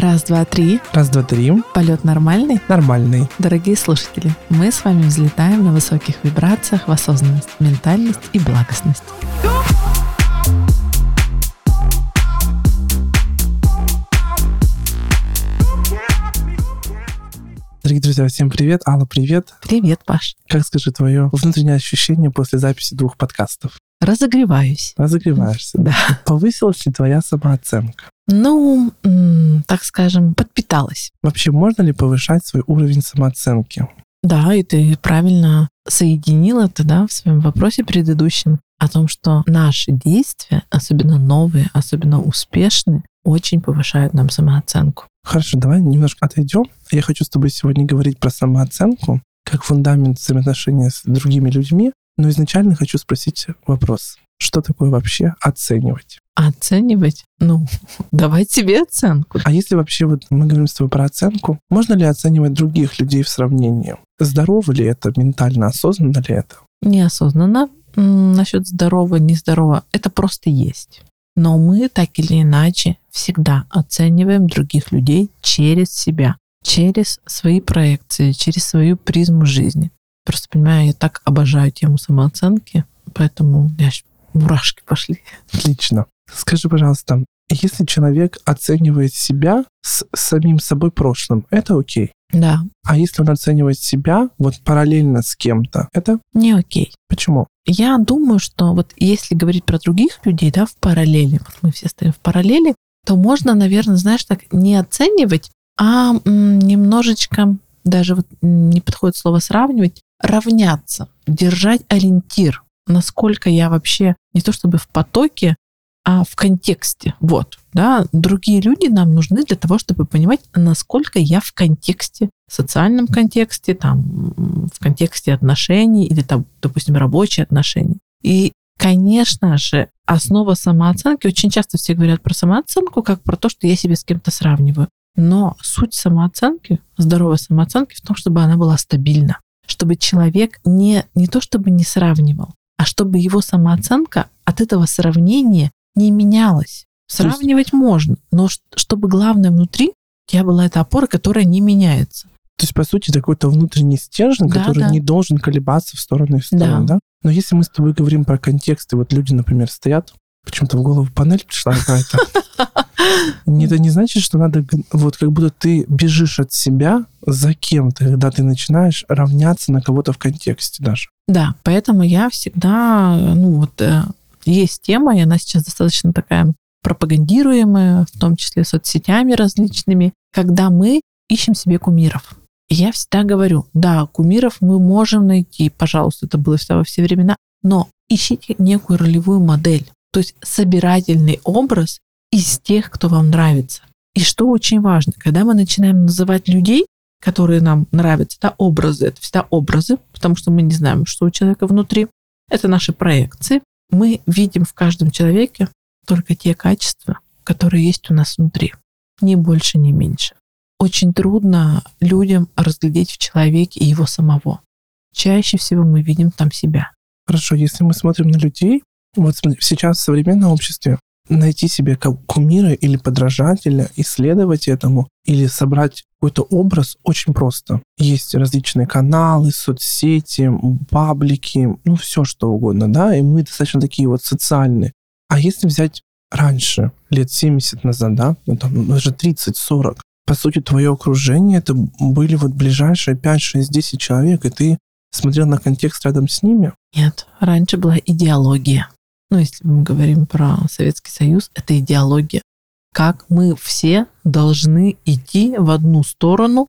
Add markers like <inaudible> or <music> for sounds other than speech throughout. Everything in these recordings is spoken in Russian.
Раз, два, три. Раз, два, три. Полет нормальный? Нормальный. Дорогие слушатели, мы с вами взлетаем на высоких вибрациях в осознанность, ментальность и благостность. Дорогие друзья, всем привет. Алла, привет. Привет, Паш. Как скажи твое внутреннее ощущение после записи двух подкастов? Разогреваюсь. Разогреваешься. Да. Повысилась ли твоя самооценка? Ну, так скажем, подпиталась. Вообще, можно ли повышать свой уровень самооценки? Да, и ты правильно соединил это, да, в своем вопросе предыдущем о том, что наши действия, особенно новые, особенно успешные, очень повышают нам самооценку. Хорошо, давай немножко отойдем. Я хочу с тобой сегодня говорить про самооценку как фундамент взаимоотношения с другими людьми, но изначально хочу спросить вопрос. Что такое вообще оценивать? Оценивать? Ну, <laughs> давать себе оценку. А если вообще вот мы говорим с тобой про оценку, можно ли оценивать других людей в сравнении? Здорово ли это, ментально осознанно ли это? Неосознанно насчет здорово, нездорово, это просто есть. Но мы так или иначе всегда оцениваем других людей через себя, через свои проекции, через свою призму жизни. Просто понимаю, я так обожаю тему самооценки, поэтому я аж мурашки пошли. Отлично. Скажи, пожалуйста, если человек оценивает себя с самим собой прошлым, это окей. Да, А если он оценивает себя вот параллельно с кем-то, это не окей. почему? Я думаю, что вот если говорить про других людей, да, в параллели, вот мы все стоим в параллели, то можно, наверное, знаешь, так не оценивать, а немножечко, даже вот не подходит слово сравнивать, равняться, держать ориентир, насколько я вообще не то чтобы в потоке, а в контексте. Вот, да, другие люди нам нужны для того, чтобы понимать, насколько я в контексте, в социальном контексте, там, в контексте отношений или там, допустим, рабочие отношения. И, конечно же, основа самооценки, очень часто все говорят про самооценку, как про то, что я себя с кем-то сравниваю. Но суть самооценки, здоровой самооценки в том, чтобы она была стабильна, чтобы человек не, не то чтобы не сравнивал, а чтобы его самооценка от этого сравнения не менялась. То есть- Сравнивать можно, но чтобы главное внутри тебя была эта опора, которая не меняется. То есть, по сути, это какой-то внутренний стержень, Да, который да. не должен колебаться в сторону и в сторону, да. Но если мы с тобой говорим про контексты, вот люди, например, стоят, почему-то в голову панель пришла какая-то. <laughs> Это не значит, что надо, вот как будто ты бежишь от себя за кем-то, когда ты начинаешь равняться на кого-то в контексте даже. Да, поэтому я всегда, ну вот э, есть тема, и она сейчас достаточно такая пропагандируемая, в том числе соцсетями различными, когда мы ищем себе кумиров. И я всегда говорю, да, кумиров мы можем найти, пожалуйста, это было всегда во все времена, но ищите некую ролевую модель, то есть собирательный образ из тех, кто вам нравится. И что очень важно, когда мы начинаем называть людей, которые нам нравятся, да, образы, это всегда образы, потому что мы не знаем, что у человека внутри. Это наши проекции. Мы видим в каждом человеке только те качества, которые есть у нас внутри. Ни больше, ни меньше. Очень трудно людям разглядеть в человеке его самого. Чаще всего мы видим там себя. Хорошо, если мы смотрим на людей, вот сейчас в современном обществе найти себе ку- кумира или подражателя, исследовать этому или собрать какой-то образ очень просто. Есть различные каналы, соцсети, паблики, ну все что угодно, да, и мы достаточно такие вот социальные. А если взять раньше, лет 70 назад, да, ну там даже 30-40, по сути, твое окружение это были вот ближайшие 5, 6, 10 человек, и ты смотрел на контекст рядом с ними, Нет, раньше была идеология. Ну, если мы говорим про Советский Союз, это идеология. Как мы все должны идти в одну сторону,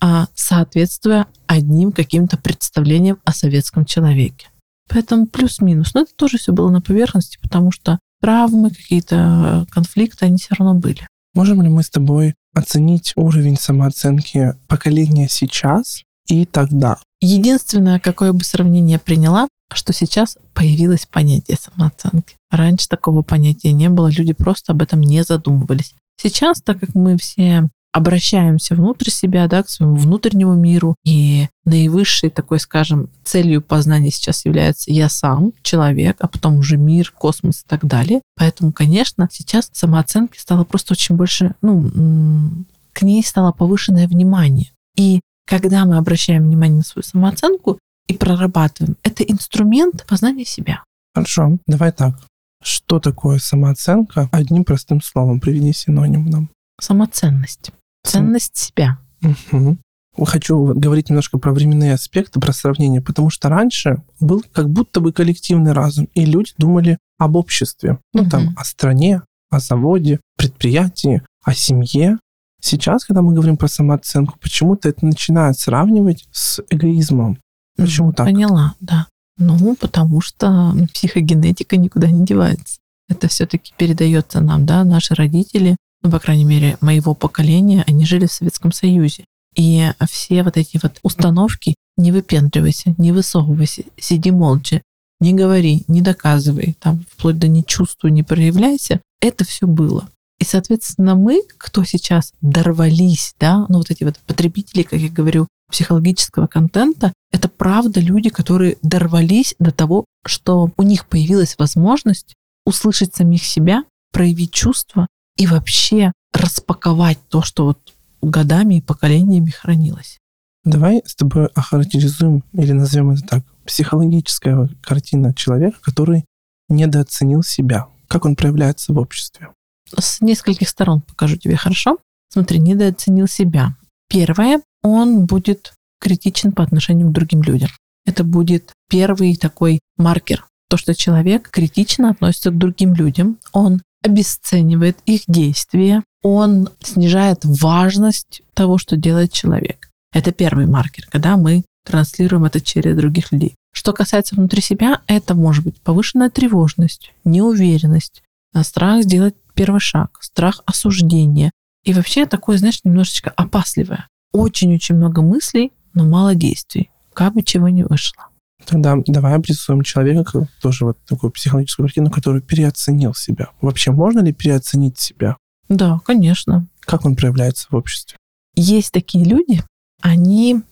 а соответствуя одним каким-то представлениям о советском человеке. Поэтому плюс-минус. Но это тоже все было на поверхности, потому что травмы, какие-то э, конфликты, они все равно были. Можем ли мы с тобой оценить уровень самооценки поколения сейчас и тогда? Единственное, какое бы сравнение я приняла, что сейчас появилось понятие самооценки. Раньше такого понятия не было, люди просто об этом не задумывались. Сейчас, так как мы все обращаемся внутрь себя, да, к своему внутреннему миру. И наивысшей такой, скажем, целью познания сейчас является я сам, человек, а потом уже мир, космос и так далее. Поэтому, конечно, сейчас самооценки стало просто очень больше, ну, к ней стало повышенное внимание. И когда мы обращаем внимание на свою самооценку и прорабатываем, это инструмент познания себя. Хорошо, давай так. Что такое самооценка? Одним простым словом приведи синоним нам. Самоценность. Ценность себя. Угу. Хочу говорить немножко про временные аспекты, про сравнение, потому что раньше был как будто бы коллективный разум, и люди думали об обществе, ну угу. там, о стране, о заводе, предприятии, о семье. Сейчас, когда мы говорим про самооценку, почему-то это начинает сравнивать с эгоизмом. Почему так? Поняла, да. Ну, потому что психогенетика никуда не девается. Это все-таки передается нам, да, наши родители, ну, по крайней мере, моего поколения, они жили в Советском Союзе. И все вот эти вот установки не выпендривайся, не высовывайся, сиди молча, не говори, не доказывай, там, вплоть до не чувствуй, не проявляйся, это все было. И, соответственно, мы, кто сейчас дорвались, да, ну вот эти вот потребители, как я говорю, психологического контента, это правда люди, которые дорвались до того, что у них появилась возможность услышать самих себя, проявить чувства и вообще распаковать то, что вот годами и поколениями хранилось. Давай с тобой охарактеризуем, или назовем это так, психологическая картина человека, который недооценил себя. Как он проявляется в обществе? С нескольких сторон покажу тебе, хорошо? Смотри, недооценил себя. Первое, он будет критичен по отношению к другим людям. Это будет первый такой маркер. То, что человек критично относится к другим людям, он обесценивает их действия, он снижает важность того, что делает человек. Это первый маркер, когда мы транслируем это через других людей. Что касается внутри себя, это может быть повышенная тревожность, неуверенность, страх сделать первый шаг, страх осуждения. И вообще такое, знаешь, немножечко опасливое. Очень-очень много мыслей, но мало действий. Как бы чего не вышло. Тогда давай обрисуем человека, тоже вот такую психологическую картину, который переоценил себя. Вообще можно ли переоценить себя? Да, конечно. Как он проявляется в обществе? Есть такие люди, они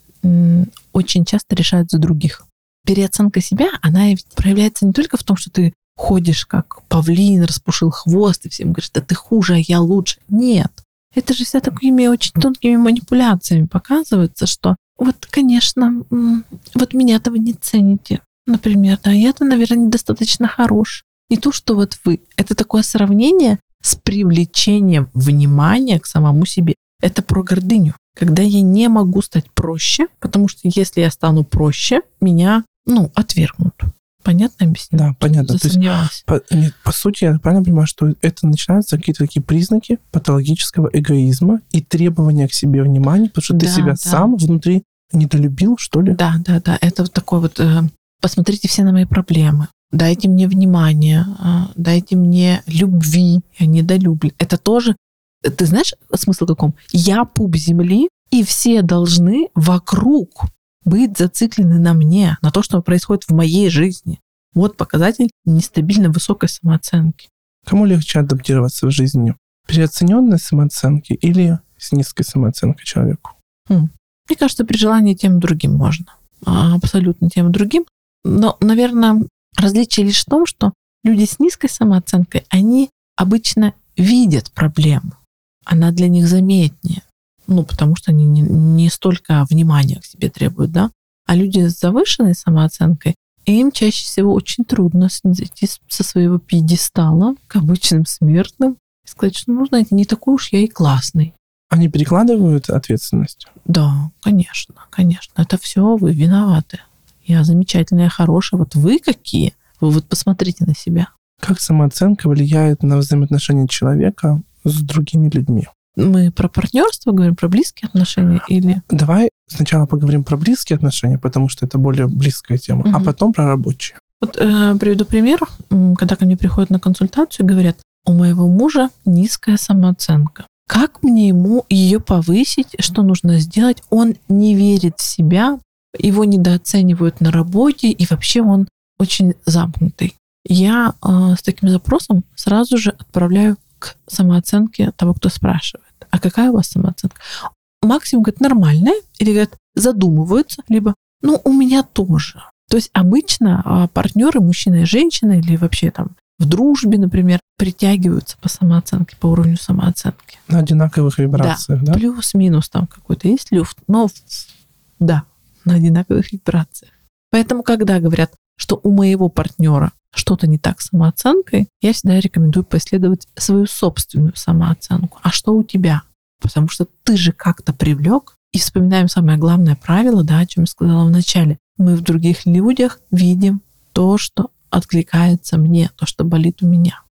очень часто решают за других. Переоценка себя, она проявляется не только в том, что ты ходишь как павлин, распушил хвост, и всем говоришь, да ты хуже, а я лучше. Нет. Это же вся такими очень тонкими манипуляциями показывается, что вот, конечно, вот меня этого не цените, например, да, я-то, наверное, недостаточно хорош. Не то, что вот вы. Это такое сравнение с привлечением внимания к самому себе. Это про гордыню. Когда я не могу стать проще, потому что если я стану проще, меня, ну, отвергнут. Понятно объясню? Да, понятно. То есть, по, нет, по сути, я правильно понимаю, что это начинаются какие-то такие признаки патологического эгоизма и требования к себе внимания, потому что да, ты себя да. сам внутри недолюбил, что ли? Да, да, да. Это вот такой вот... Э, посмотрите все на мои проблемы. Дайте мне внимание, э, дайте мне любви, я недолюблю. Это тоже... Ты знаешь смысл каком? Я пуп земли, и все должны вокруг быть зациклены на мне, на то, что происходит в моей жизни. Вот показатель нестабильно высокой самооценки. Кому легче адаптироваться в жизни? Переоцененной самооценки или с низкой самооценкой человеку? Хм. Мне кажется, при желании тем другим можно. А, абсолютно тем другим. Но, наверное, различие лишь в том, что люди с низкой самооценкой, они обычно видят проблему. Она для них заметнее ну, потому что они не, не столько внимания к себе требуют, да, а люди с завышенной самооценкой, им чаще всего очень трудно зайти со своего пьедестала к обычным смертным и сказать, что, ну, знаете, не такой уж я и классный. Они перекладывают ответственность? Да, конечно, конечно. Это все вы виноваты. Я замечательная, хорошая. Вот вы какие? Вы вот посмотрите на себя. Как самооценка влияет на взаимоотношения человека с другими людьми? Мы про партнерство говорим, про близкие отношения или... Давай сначала поговорим про близкие отношения, потому что это более близкая тема, угу. а потом про рабочие. Вот э, приведу пример. Когда ко мне приходят на консультацию и говорят, у моего мужа низкая самооценка. Как мне ему ее повысить? Что нужно сделать? Он не верит в себя, его недооценивают на работе, и вообще он очень замкнутый. Я э, с таким запросом сразу же отправляю к самооценке того, кто спрашивает. А какая у вас самооценка? Максимум, говорит, нормальная, или, говорит, задумываются, либо, ну, у меня тоже. То есть обычно а, партнеры, мужчина и женщина, или вообще там в дружбе, например, притягиваются по самооценке, по уровню самооценки. На одинаковых вибрациях, да? да? Плюс-минус там какой-то есть люфт, но да, на одинаковых вибрациях. Поэтому, когда говорят, что у моего партнера что-то не так с самооценкой, я всегда рекомендую поисследовать свою собственную самооценку. А что у тебя? Потому что ты же как-то привлек. И вспоминаем самое главное правило, да, о чем я сказала в начале. Мы в других людях видим то, что откликается мне, то, что болит у меня.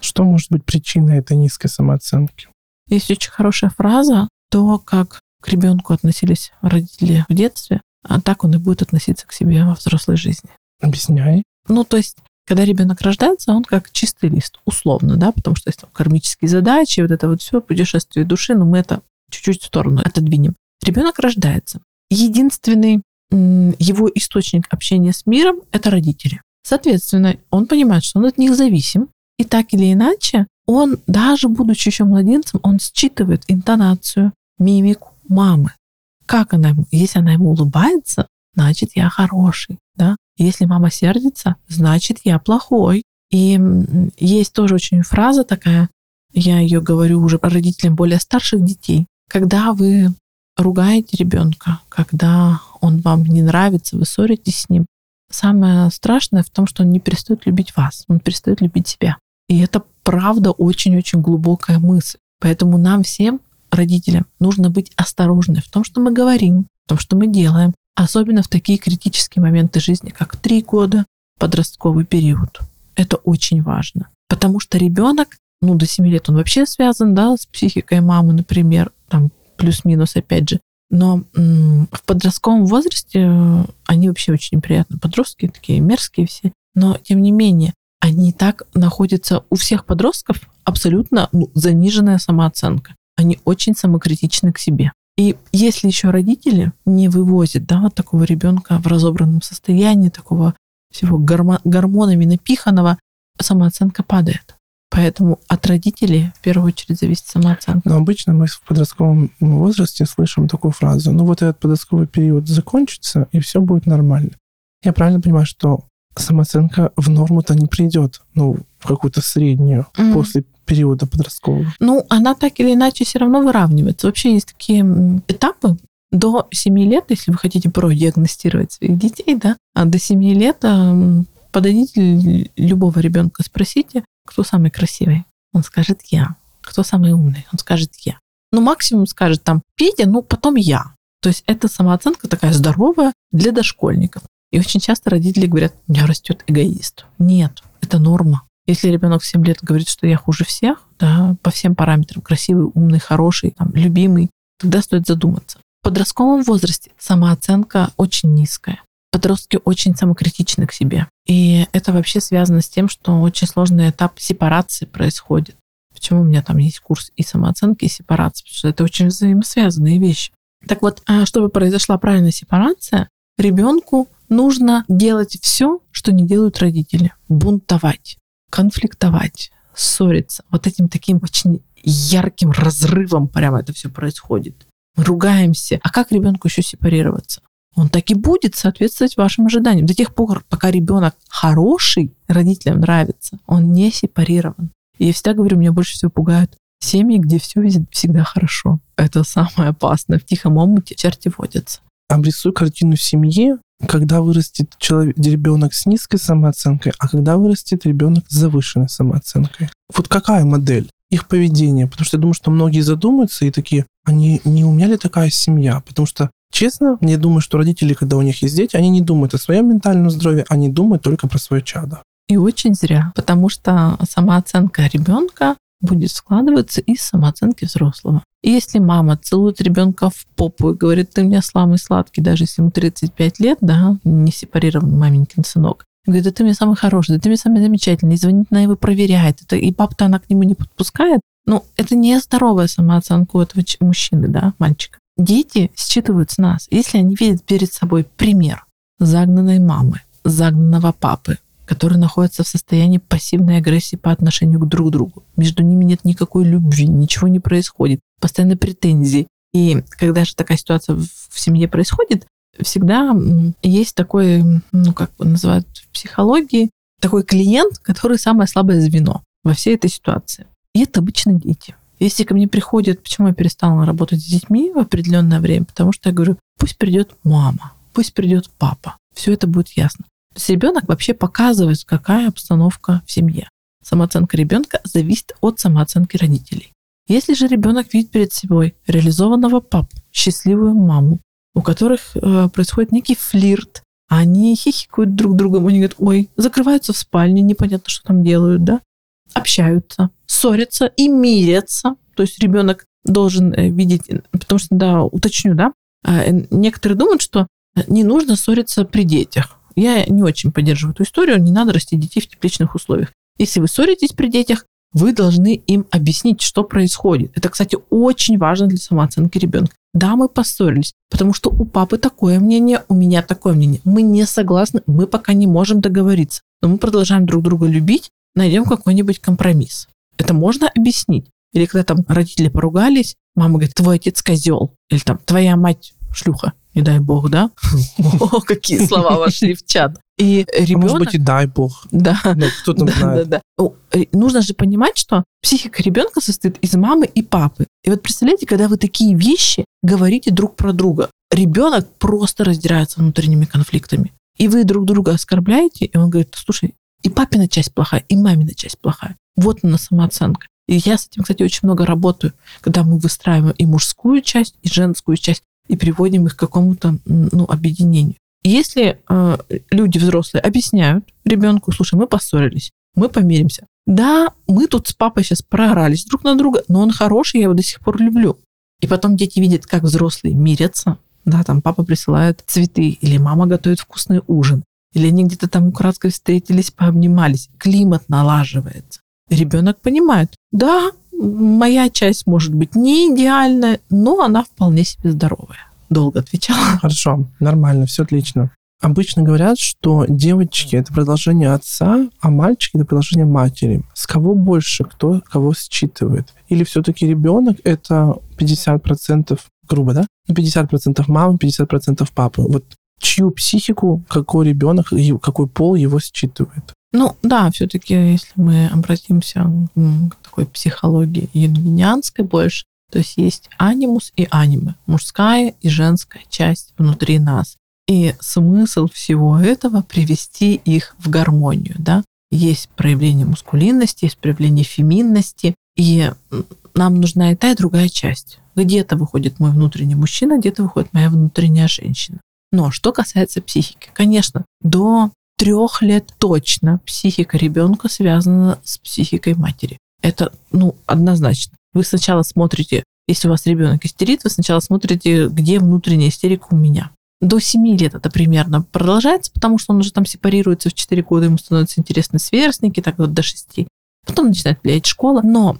Что может быть причиной этой низкой самооценки? Есть очень хорошая фраза, то, как к ребенку относились родители в детстве, а так он и будет относиться к себе во взрослой жизни. Объясняй. Ну, то есть, когда ребенок рождается, он как чистый лист, условно, да, потому что есть там кармические задачи, вот это вот все, путешествие души, но мы это чуть-чуть в сторону отодвинем. Ребенок рождается. Единственный его источник общения с миром – это родители. Соответственно, он понимает, что он от них зависим, и так или иначе, он, даже будучи еще младенцем, он считывает интонацию, мимику мамы. Как она ему? Если она ему улыбается, значит, я хороший, да? Если мама сердится, значит, я плохой. И есть тоже очень фраза такая, я ее говорю уже родителям более старших детей. Когда вы ругаете ребенка, когда он вам не нравится, вы ссоритесь с ним, самое страшное в том, что он не перестает любить вас, он перестает любить себя. И это правда очень-очень глубокая мысль. Поэтому нам всем, родителям, нужно быть осторожны в том, что мы говорим, в том, что мы делаем, особенно в такие критические моменты жизни, как три года, подростковый период. Это очень важно. Потому что ребенок, ну, до 7 лет он вообще связан, да, с психикой мамы, например, там плюс-минус, опять же. Но в подростковом возрасте э, они вообще очень неприятные. Подростки такие мерзкие все. Но, тем не менее, они так находятся у всех подростков абсолютно ну, заниженная самооценка. Они очень самокритичны к себе. И если еще родители не вывозят да, вот такого ребенка в разобранном состоянии, такого всего гормонами напиханного, самооценка падает. Поэтому от родителей в первую очередь зависит самооценка. Но обычно мы в подростковом возрасте слышим такую фразу, ну вот этот подростковый период закончится, и все будет нормально. Я правильно понимаю, что самооценка в норму-то не придет, ну, в какую-то среднюю mm-hmm. после периода подросткового? Ну, она так или иначе все равно выравнивается. Вообще есть такие этапы, до 7 лет, если вы хотите продиагностировать своих детей, да, а до 7 лет подойдите любого ребенка, спросите, кто самый красивый? Он скажет я. Кто самый умный? Он скажет я. Ну, максимум скажет там Петя, ну, потом я. То есть это самооценка такая здоровая для дошкольников. И очень часто родители говорят, у меня растет эгоист. Нет, это норма. Если ребенок в 7 лет говорит, что я хуже всех, да, по всем параметрам, красивый, умный, хороший, там, любимый, тогда стоит задуматься. В подростковом возрасте самооценка очень низкая подростки очень самокритичны к себе. И это вообще связано с тем, что очень сложный этап сепарации происходит. Почему у меня там есть курс и самооценки, и сепарации? Потому что это очень взаимосвязанные вещи. Так вот, а чтобы произошла правильная сепарация, ребенку нужно делать все, что не делают родители. Бунтовать, конфликтовать, ссориться. Вот этим таким очень ярким разрывом прямо это все происходит. Мы ругаемся. А как ребенку еще сепарироваться? он так и будет соответствовать вашим ожиданиям. До тех пор, пока ребенок хороший, родителям нравится, он не сепарирован. И я всегда говорю, меня больше всего пугают семьи, где все всегда хорошо. Это самое опасное. В тихом омуте черти водятся. Обрисуй картину семьи, когда вырастет человек, ребенок с низкой самооценкой, а когда вырастет ребенок с завышенной самооценкой. Вот какая модель? их поведение, потому что я думаю, что многие задумаются и такие, они не у меня ли такая семья? Потому что Честно, мне думаю, что родители, когда у них есть дети, они не думают о своем ментальном здоровье, они думают только про свое чадо. И очень зря, потому что самооценка ребенка будет складываться из самооценки взрослого. И если мама целует ребенка в попу и говорит, ты у меня самый сладкий, даже если ему 35 лет, да, не сепарированный маменькин сынок, говорит, да ты мне самый хороший, да ты мне самый замечательный, и звонит на его проверяет, это, и папа-то она к нему не подпускает, ну, это не здоровая самооценка у этого мужчины, да, мальчика. Дети считывают с нас, если они видят перед собой пример загнанной мамы, загнанного папы, которые находятся в состоянии пассивной агрессии по отношению к друг другу. Между ними нет никакой любви, ничего не происходит, постоянно претензии. И когда же такая ситуация в семье происходит, всегда есть такой, ну как называют в психологии, такой клиент, который самое слабое звено во всей этой ситуации. И это обычно дети. Если ко мне приходят, почему я перестала работать с детьми в определенное время, потому что я говорю, пусть придет мама, пусть придет папа, все это будет ясно. Ребенок вообще показывает, какая обстановка в семье. Самооценка ребенка зависит от самооценки родителей. Если же ребенок видит перед собой реализованного папу, счастливую маму, у которых э, происходит некий флирт, они хихикают друг другом, они говорят, ой, закрываются в спальне, непонятно, что там делают, да, общаются, ссорятся и мирятся. То есть ребенок должен э, видеть, потому что, да, уточню, да, а, некоторые думают, что не нужно ссориться при детях. Я не очень поддерживаю эту историю, не надо растить детей в тепличных условиях. Если вы ссоритесь при детях, вы должны им объяснить, что происходит. Это, кстати, очень важно для самооценки ребенка. Да, мы поссорились, потому что у папы такое мнение, у меня такое мнение. Мы не согласны, мы пока не можем договориться. Но мы продолжаем друг друга любить, найдем какой-нибудь компромисс. Это можно объяснить. Или когда там родители поругались, мама говорит, твой отец козел. Или там, твоя мать шлюха не дай бог, да? О, <laughs> какие слова вошли в чат. И ребенок... Может быть, и дай бог. Да. Ну, кто там да, знает. Да, да. Э, нужно же понимать, что психика ребенка состоит из мамы и папы. И вот представляете, когда вы такие вещи говорите друг про друга, ребенок просто раздирается внутренними конфликтами. И вы друг друга оскорбляете, и он говорит, слушай, и папина часть плохая, и мамина часть плохая. Вот она самооценка. И я с этим, кстати, очень много работаю, когда мы выстраиваем и мужскую часть, и женскую часть и приводим их к какому-то ну, объединению. Если э, люди взрослые объясняют ребенку, слушай, мы поссорились, мы помиримся. Да, мы тут с папой сейчас проорались друг на друга, но он хороший, я его до сих пор люблю. И потом дети видят, как взрослые мирятся. Да, там папа присылает цветы, или мама готовит вкусный ужин, или они где-то там украдкой встретились, пообнимались. Климат налаживается. Ребенок понимает, да, моя часть может быть не идеальная, но она вполне себе здоровая. Долго отвечала. <laughs> Хорошо, нормально, все отлично. Обычно говорят, что девочки это продолжение отца, а мальчики это продолжение матери. С кого больше, кто кого считывает? Или все-таки ребенок это 50%, грубо, да? 50% мамы, 50% папы. Вот чью психику, какой ребенок, какой пол его считывает? Ну да, все-таки, если мы обратимся к такой психологии юнгинианской больше, то есть есть анимус и аниме, мужская и женская часть внутри нас. И смысл всего этого привести их в гармонию, да. Есть проявление мускулинности, есть проявление феминности, и нам нужна и та, и другая часть. Где-то выходит мой внутренний мужчина, где-то выходит моя внутренняя женщина. Но что касается психики, конечно, до трех лет точно психика ребенка связана с психикой матери. Это, ну, однозначно. Вы сначала смотрите, если у вас ребенок истерит, вы сначала смотрите, где внутренняя истерика у меня. До 7 лет это примерно продолжается, потому что он уже там сепарируется в 4 года, ему становятся интересны сверстники, так вот до 6. Потом начинает влиять школа. Но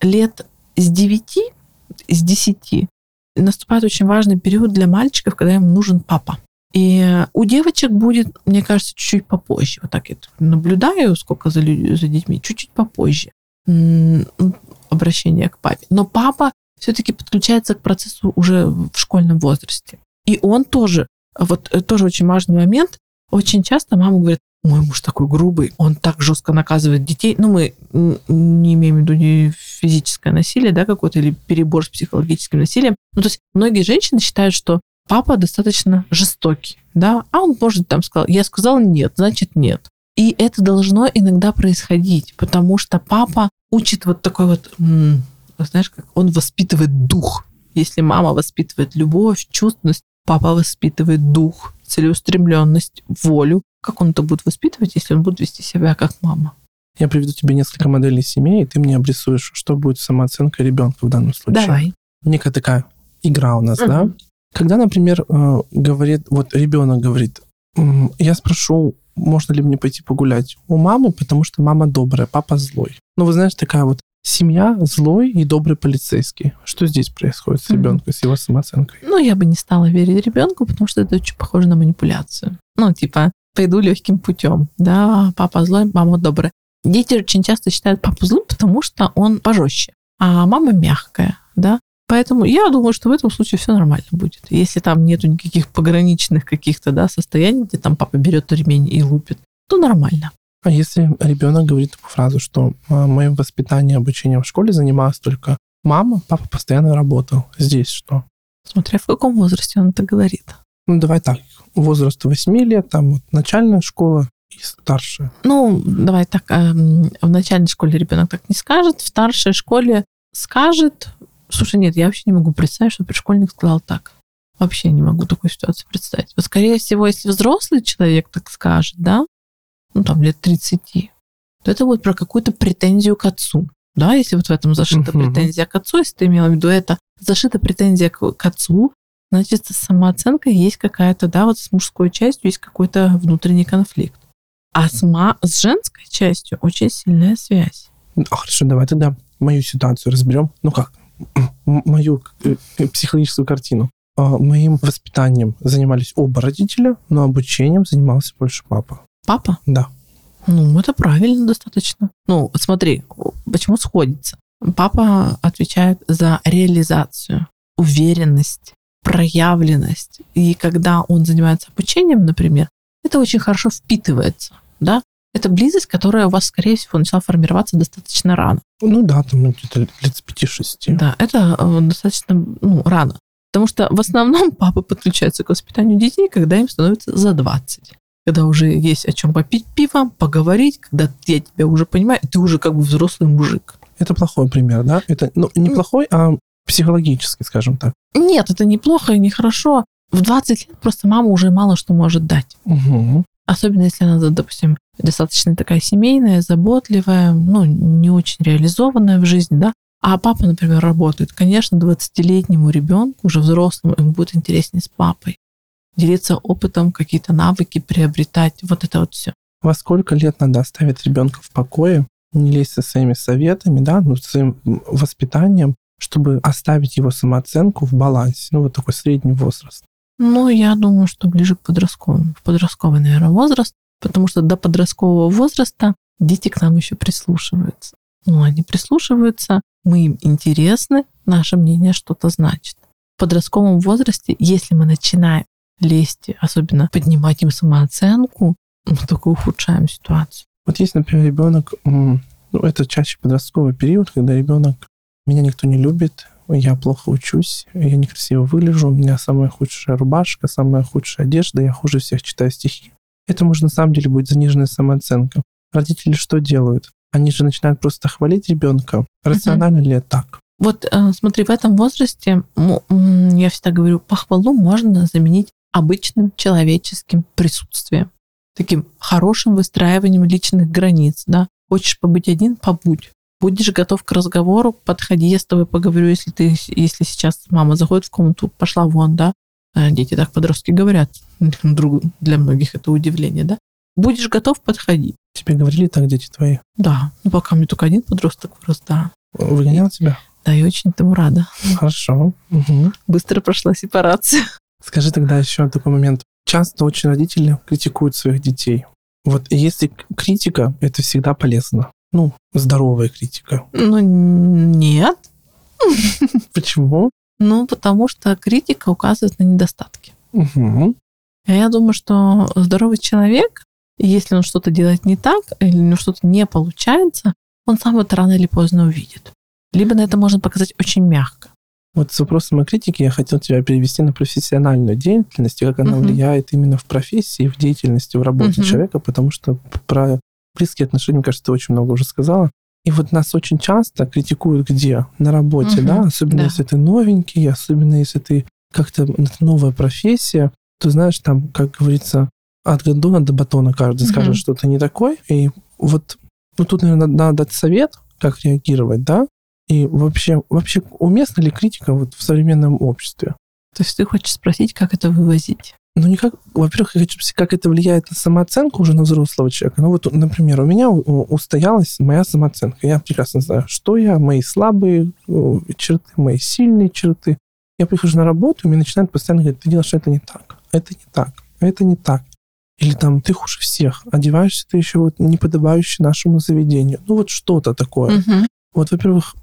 лет с 9, с 10 наступает очень важный период для мальчиков, когда им нужен папа. И у девочек будет, мне кажется, чуть-чуть попозже. Вот так я наблюдаю, сколько за, за детьми, чуть-чуть попозже обращение к папе. Но папа все-таки подключается к процессу уже в школьном возрасте. И он тоже, вот э, тоже очень важный момент, очень часто мама говорит, мой муж такой грубый, он так жестко наказывает детей. Ну, мы не имеем в виду физическое насилие, да, какое-то, или перебор с психологическим насилием. Ну, то есть многие женщины считают, что папа достаточно жестокий, да, а он может там сказал, я сказал нет, значит нет. И это должно иногда происходить, потому что папа учит вот такой вот, знаешь, как он воспитывает дух. Если мама воспитывает любовь, чувственность, папа воспитывает дух, целеустремленность, волю. Как он это будет воспитывать, если он будет вести себя как мама? Я приведу тебе несколько моделей семей, и ты мне обрисуешь, что будет самооценка ребенка в данном случае. Давай. Некая такая игра у нас, uh-huh. да? Когда, например, э, говорит, вот ребенок говорит, я спрошу, можно ли мне пойти погулять у мамы, потому что мама добрая, папа злой. Ну, вы знаете, такая вот семья злой и добрый полицейский. Что здесь происходит с ребенком, mm-hmm. с его самооценкой? Ну, я бы не стала верить ребенку, потому что это очень похоже на манипуляцию. Ну, типа, пойду легким путем. Да, папа злой, мама добрая. Дети очень часто считают папу злым, потому что он пожестче, а мама мягкая, да. Поэтому я думаю, что в этом случае все нормально будет. Если там нету никаких пограничных каких-то да, состояний, где там папа берет ремень и лупит, то нормально. А если ребенок говорит такую фразу, что «А, моим воспитанием, обучением в школе занималась только мама, папа постоянно работал. Здесь что? Смотря в каком возрасте он это говорит. Ну, давай так. Возраст 8 лет, там вот начальная школа и старшая. Ну, давай так. Эм, в начальной школе ребенок так не скажет, в старшей школе скажет. Слушай, нет, я вообще не могу представить, что предшкольник сказал так. Вообще не могу такую ситуацию представить. Вот, скорее всего, если взрослый человек так скажет, да, ну, там, лет 30, то это будет про какую-то претензию к отцу. Да, если вот в этом зашита uh-huh. претензия к отцу, если ты имела в виду это, зашита претензия к, к отцу, значит, с самооценкой есть какая-то, да, вот с мужской частью есть какой-то внутренний конфликт. А с, ма- с женской частью очень сильная связь. Ну, хорошо, давай тогда мою ситуацию разберем. Ну как, мою э, психологическую картину. А, моим воспитанием занимались оба родителя, но обучением занимался больше папа. Папа? Да. Ну, это правильно достаточно. Ну, смотри, почему сходится? Папа отвечает за реализацию, уверенность, проявленность. И когда он занимается обучением, например, это очень хорошо впитывается, да? Это близость, которая у вас, скорее всего, начала формироваться достаточно рано. Ну да, там где-то лет с 5-6. Да, это э, достаточно ну, рано. Потому что в основном папы подключаются к воспитанию детей, когда им становится за 20 когда уже есть о чем попить пиво, поговорить, когда я тебя уже понимаю, ты уже как бы взрослый мужик. Это плохой пример, да? Это ну, не плохой, а психологический, скажем так. Нет, это неплохо и нехорошо. В 20 лет просто мама уже мало что может дать. Угу. Особенно если она, допустим, достаточно такая семейная, заботливая, ну, не очень реализованная в жизни, да. А папа, например, работает. Конечно, 20-летнему ребенку, уже взрослому, ему будет интереснее с папой делиться опытом, какие-то навыки приобретать, вот это вот все. Во сколько лет надо оставить ребенка в покое, не лезть со своими советами, да, ну, своим воспитанием, чтобы оставить его самооценку в балансе, ну, вот такой средний возраст? Ну, я думаю, что ближе к подростковому. В подростковый, наверное, возраст, потому что до подросткового возраста дети к нам еще прислушиваются. Ну, они прислушиваются, мы им интересны, наше мнение что-то значит. В подростковом возрасте, если мы начинаем лезть, особенно поднимать им самооценку, мы только ухудшаем ситуацию. Вот есть, например, ребенок, ну, это чаще подростковый период, когда ребенок, меня никто не любит, я плохо учусь, я некрасиво выгляжу, у меня самая худшая рубашка, самая худшая одежда, я хуже всех читаю стихи. Это может на самом деле быть заниженная самооценка. Родители что делают? Они же начинают просто хвалить ребенка. Рационально uh-huh. ли это так? Вот э, смотри, в этом возрасте, я всегда говорю, похвалу можно заменить обычным человеческим присутствием, таким хорошим выстраиванием личных границ, да. Хочешь побыть один, побудь. Будешь готов к разговору, подходи, я с тобой поговорю, если ты, если сейчас мама заходит в комнату, пошла вон, да. А дети так подростки говорят, друг для многих это удивление, да. Будешь готов, подходи. Тебе говорили так дети твои? Да, ну пока мне только один подросток вырос, да. Выгонял тебя? Да, и очень этому рада. Хорошо. Угу. Быстро прошла сепарация. Скажи тогда еще такой момент. Часто очень родители критикуют своих детей. Вот если критика, это всегда полезно. Ну, здоровая критика. Ну, нет. Почему? Ну, потому что критика указывает на недостатки. Угу. Я думаю, что здоровый человек, если он что-то делает не так, или у него что-то не получается, он сам это рано или поздно увидит. Либо на это можно показать очень мягко. Вот с вопросом о критике я хотел тебя перевести на профессиональную деятельность, и как она uh-huh. влияет именно в профессии, в деятельности, в работе uh-huh. человека, потому что про близкие отношения, мне кажется, ты очень много уже сказала. И вот нас очень часто критикуют где? На работе, uh-huh. да? Особенно да. если ты новенький, особенно если ты как-то новая профессия, то знаешь, там, как говорится, от гондона до батона каждый uh-huh. скажет, что ты не такой. И вот ну, тут, наверное, надо дать совет, как реагировать, да? И вообще, вообще уместна ли критика вот в современном обществе? То есть ты хочешь спросить, как это вывозить? Ну, никак, во-первых, я хочу спросить, как это влияет на самооценку уже на взрослого человека. Ну, вот, например, у меня устоялась моя самооценка. Я прекрасно знаю, что я, мои слабые черты, мои сильные черты. Я прихожу на работу, и мне начинают постоянно говорить, ты делаешь это не так, это не так, это не так. Или там ты хуже всех, одеваешься ты еще вот неподобающе нашему заведению. Ну вот что-то такое. Мгм. Вот, во-первых,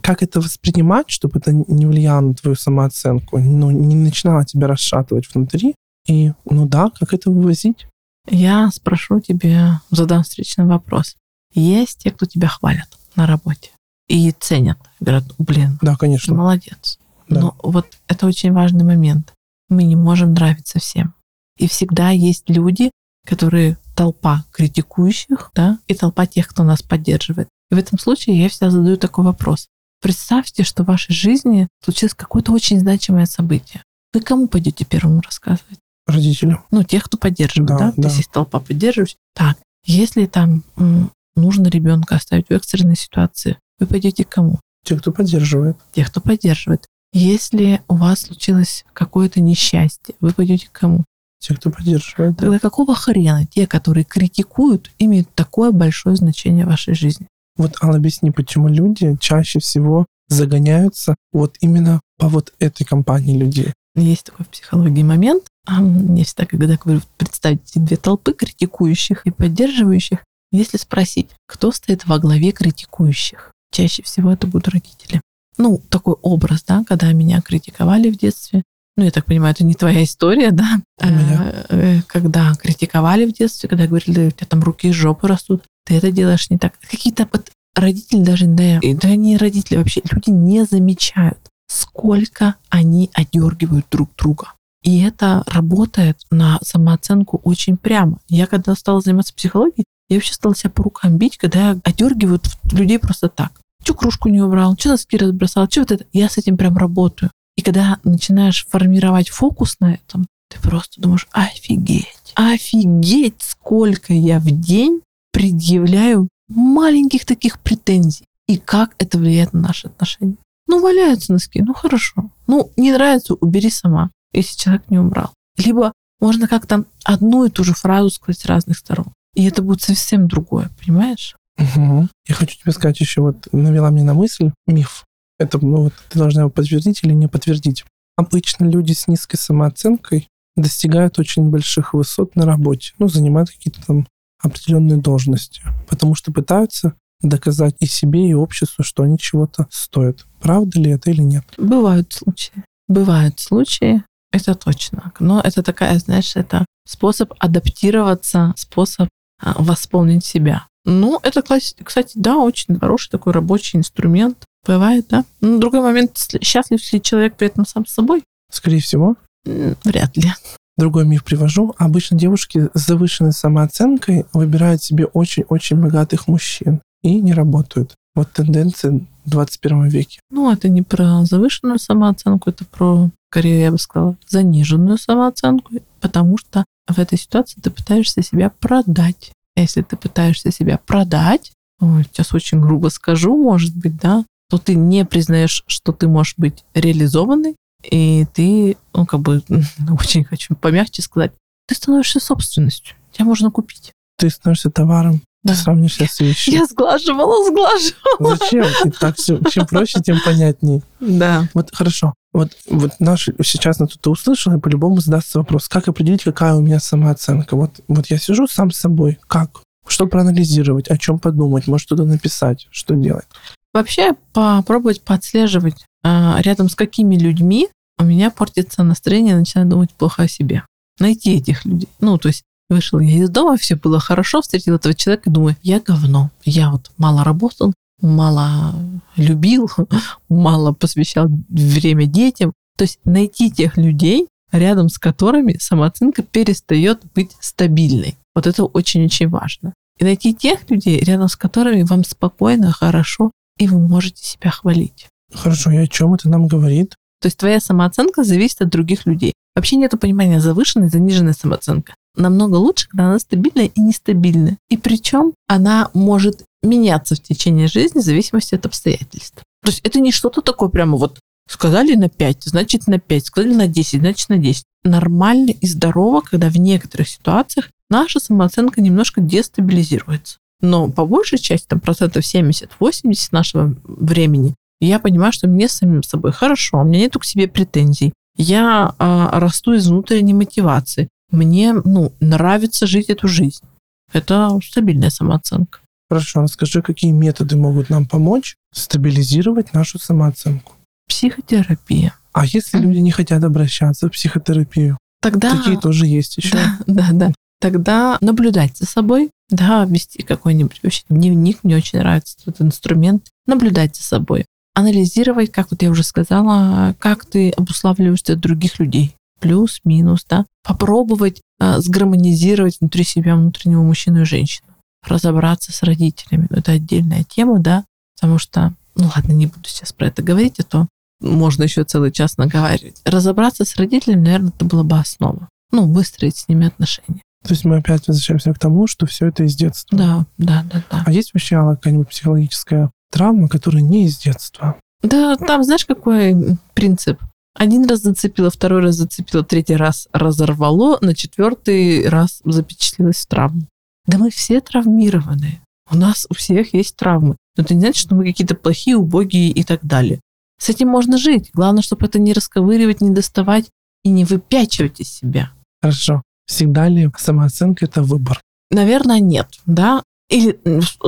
как это воспринимать, чтобы это не влияло на твою самооценку, ну, не начинало тебя расшатывать внутри. И, ну да, как это вывозить? Я спрошу тебе, задам встречный вопрос. Есть те, кто тебя хвалят на работе и ценят. Говорят, блин, Да, ты конечно. молодец. Да. Но вот это очень важный момент. Мы не можем нравиться всем. И всегда есть люди, которые толпа критикующих, да, и толпа тех, кто нас поддерживает. И в этом случае я всегда задаю такой вопрос. Представьте, что в вашей жизни случилось какое-то очень значимое событие. Вы кому пойдете первому рассказывать? Родителю. ну, тех, кто поддерживает, Да, да, То да. есть есть толпа поддерживающих. Так, если там м, нужно ребенка оставить в экстренной ситуации, вы пойдете к кому? Те, кто поддерживает. Тех, кто поддерживает. Если у вас случилось какое-то несчастье, вы пойдете к кому? Те, кто поддерживает. да. Тогда какого хрена те, которые критикуют, имеют такое большое значение в вашей жизни? Вот, Алла, объясни, почему люди чаще всего загоняются вот именно по вот этой компании людей. Есть такой в психологии момент. Я всегда, когда говорю, представить эти две толпы критикующих и поддерживающих, если спросить, кто стоит во главе критикующих, чаще всего это будут родители. Ну, такой образ, да, когда меня критиковали в детстве. Ну, я так понимаю, это не твоя история, да? У меня. А, э, Когда критиковали в детстве, когда говорили, да, у тебя там руки из жопы растут, ты это делаешь не так. Какие-то вот родители даже, да, и да не родители вообще, люди не замечают, сколько они одергивают друг друга. И это работает на самооценку очень прямо. Я когда стала заниматься психологией, я вообще стала себя по рукам бить, когда я одергивают людей просто так. Че кружку не убрал, че носки разбросал, че вот это. Я с этим прям работаю. И когда начинаешь формировать фокус на этом, ты просто думаешь, офигеть, офигеть, сколько я в день предъявляю маленьких таких претензий. И как это влияет на наши отношения. Ну, валяются носки, ну хорошо. Ну, не нравится, убери сама, если человек не убрал. Либо можно как-то одну и ту же фразу сказать с разных сторон. И это будет совсем другое, понимаешь? Мгм. Я хочу тебе сказать еще, вот навела мне на мысль миф. Это, ну, ты должна его подтвердить или не подтвердить. Обычно люди с низкой самооценкой достигают очень больших высот на работе, ну, занимают какие-то там определенные должности, потому что пытаются доказать и себе, и обществу, что они чего-то стоят. Правда ли это или нет? Бывают случаи. Бывают случаи, это точно. Но это такая, знаешь, это способ адаптироваться, способ а, восполнить себя. Ну, это, кстати, да, очень хороший такой рабочий инструмент. Бывает, да. Ну, другой момент, счастлив ли человек при этом сам с собой? Скорее всего. Вряд ли. Другой миф привожу. Обычно девушки с завышенной самооценкой выбирают себе очень-очень богатых мужчин и не работают. Вот тенденция в 21 веке. Ну, это не про завышенную самооценку, это про, скорее, я бы сказала, заниженную самооценку, потому что в этой ситуации ты пытаешься себя продать. Если ты пытаешься себя продать, ой, сейчас очень грубо скажу, может быть, да, то ты не признаешь, что ты можешь быть реализованной, и ты, ну, как бы, <laughs> очень хочу помягче сказать, ты становишься собственностью, тебя можно купить. Ты становишься товаром, Да. ты сравнишься с вещью. Я сглаживала, сглаживала. Зачем? И так все, чем проще, тем понятней. Да. Вот хорошо. Вот, вот наш сейчас на ты услышал, и по-любому задастся вопрос, как определить, какая у меня самооценка? Вот, вот я сижу сам с собой. Как? Что проанализировать, о чем подумать, может что-то написать, что делать? Вообще попробовать подслеживать, а, рядом с какими людьми у меня портится настроение, начинаю думать плохо о себе. Найти этих людей. Ну, то есть вышел я из дома, все было хорошо, встретил этого человека и думаю, я говно. Я вот мало работал, мало любил, <laughs> мало посвящал время детям. То есть найти тех людей, рядом с которыми самооценка перестает быть стабильной. Вот это очень-очень важно. И найти тех людей, рядом с которыми вам спокойно, хорошо, и вы можете себя хвалить. Хорошо, и о чем это нам говорит? То есть твоя самооценка зависит от других людей. Вообще нет понимания завышенной, заниженной самооценка. Намного лучше, когда она стабильная и нестабильная. И причем она может меняться в течение жизни в зависимости от обстоятельств. То есть это не что-то такое прямо вот сказали на 5, значит на 5, сказали на 10, значит на 10. Нормально и здорово, когда в некоторых ситуациях наша самооценка немножко дестабилизируется. Но по большей части, там процентов 70-80 нашего времени, я понимаю, что мне с самим собой хорошо, у меня нету к себе претензий. Я а, расту из внутренней мотивации. мне ну, нравится жить эту жизнь. Это стабильная самооценка. Хорошо, расскажи, какие методы могут нам помочь стабилизировать нашу самооценку? Психотерапия. А если люди не хотят обращаться в психотерапию? Тогда... Такие тоже есть еще. <laughs> Да, да, да. Тогда наблюдать за собой, да, вести какой-нибудь вообще дневник, мне очень нравится этот инструмент, наблюдать за собой, анализировать, как вот я уже сказала, как ты обуславливаешься от других людей, плюс, минус, да, попробовать э, сгармонизировать внутри себя внутреннего мужчину и женщину, разобраться с родителями, это отдельная тема, да, потому что, ну ладно, не буду сейчас про это говорить, а то можно еще целый час наговаривать. Разобраться с родителями, наверное, это была бы основа. Ну, выстроить с ними отношения. То есть мы опять возвращаемся к тому, что все это из детства. Да, да, да, да. А есть вообще какая-нибудь психологическая травма, которая не из детства? Да, там знаешь, какой принцип? Один раз зацепило, второй раз зацепило, третий раз разорвало, на четвертый раз запечатлелось в травму. Да мы все травмированы. У нас у всех есть травмы. Но это не значит, что мы какие-то плохие, убогие и так далее. С этим можно жить. Главное, чтобы это не расковыривать, не доставать и не выпячивать из себя. Хорошо. Всегда ли самооценка – это выбор? Наверное, нет, да. Или,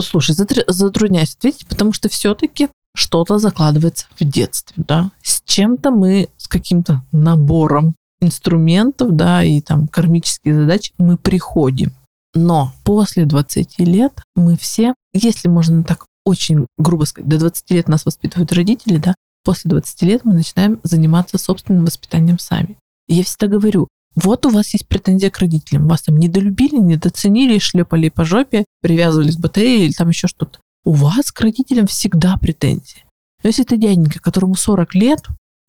слушай, затрудняюсь ответить, потому что все-таки что-то закладывается в детстве, да. С чем-то мы, с каким-то набором инструментов, да, и там кармических задач мы приходим. Но после 20 лет мы все, если можно так очень грубо сказать, до 20 лет нас воспитывают родители, да, после 20 лет мы начинаем заниматься собственным воспитанием сами. Я всегда говорю, вот у вас есть претензия к родителям. Вас там недолюбили, недооценили, шлепали по жопе, привязывались к батарее или там еще что-то. У вас к родителям всегда претензии. Но если ты дяденька, которому 40 лет,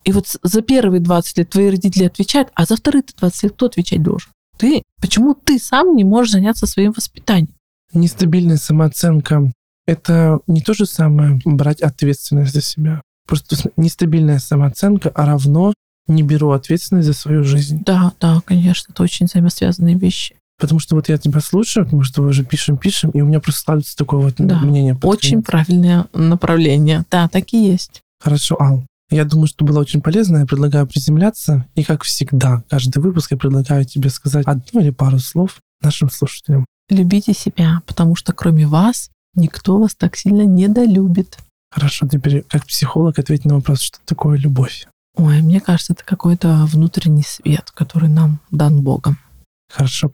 и вот за первые 20 лет твои родители отвечают, а за вторые 20 лет кто отвечать должен? Ты. Почему ты сам не можешь заняться своим воспитанием? Нестабильная самооценка – это не то же самое брать ответственность за себя. Просто нестабильная самооценка, а равно не беру ответственность за свою жизнь. Да, да, конечно, это очень взаимосвязанные вещи. Потому что вот я тебя слушаю, потому что мы уже пишем, пишем, и у меня просто складывается такое вот да, мнение. Очень правильное направление. Да, так и есть. Хорошо, Ал. Я думаю, что было очень полезно. Я предлагаю приземляться. И, как всегда, каждый выпуск я предлагаю тебе сказать одно или пару слов нашим слушателям. Любите себя, потому что кроме вас никто вас так сильно не долюбит. Хорошо, теперь как психолог ответь на вопрос, что такое любовь. Ой, мне кажется, это какой-то внутренний свет, который нам дан Богом. Хорошо,